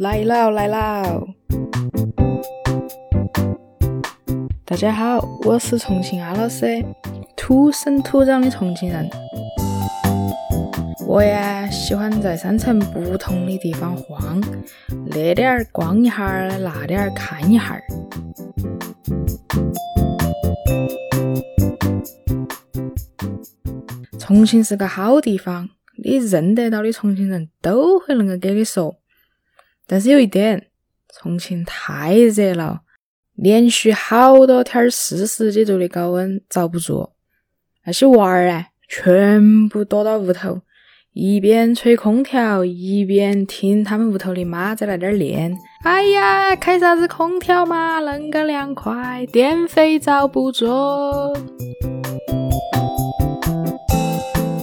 来了来了！大家好，我是重庆阿老师，土生土长的重庆人。我呀喜欢在山城不同的地方晃，那点儿逛一下儿，那点儿看一下儿。重庆是个好地方，你认得到的重庆人都会恁个给你说。但是有一点，重庆太热了，连续好多天四十几度的高温遭不住，那些娃儿啊，全部躲到屋头，一边吹空调，一边听他们屋头的妈在那点儿练。哎呀，开啥子空调嘛，恁个凉快，电费遭不住。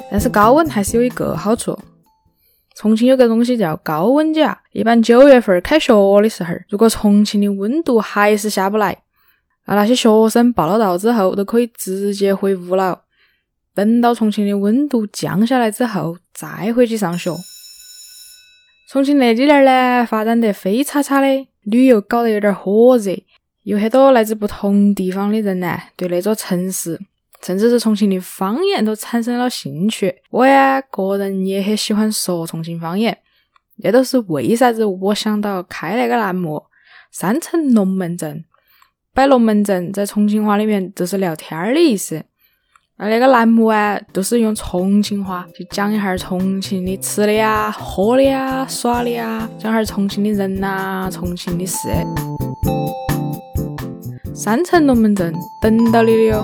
但是高温还是有一个好处。重庆有个东西叫高温假，一般九月份开学的时候，如果重庆的温度还是下不来，那那些学生报了到之后都可以直接回屋了。等到重庆的温度降下来之后，再回去上学。重庆那几年呢，发展得飞叉叉的，旅游搞得有点火热，有很多来自不同地方的人呢，对那座城市。甚至是重庆的方言都产生了兴趣。我呀，个人也很喜欢说重庆方言。这都是为啥子我想到开那个栏目“山城龙门阵”。摆龙门阵在重庆话里面就是聊天儿的意思。那那个栏目啊，都是用重庆话去讲一下重庆的吃的呀、喝的呀、耍的呀，讲下重庆的人呐、重庆的事。山城龙门阵等到你的哟。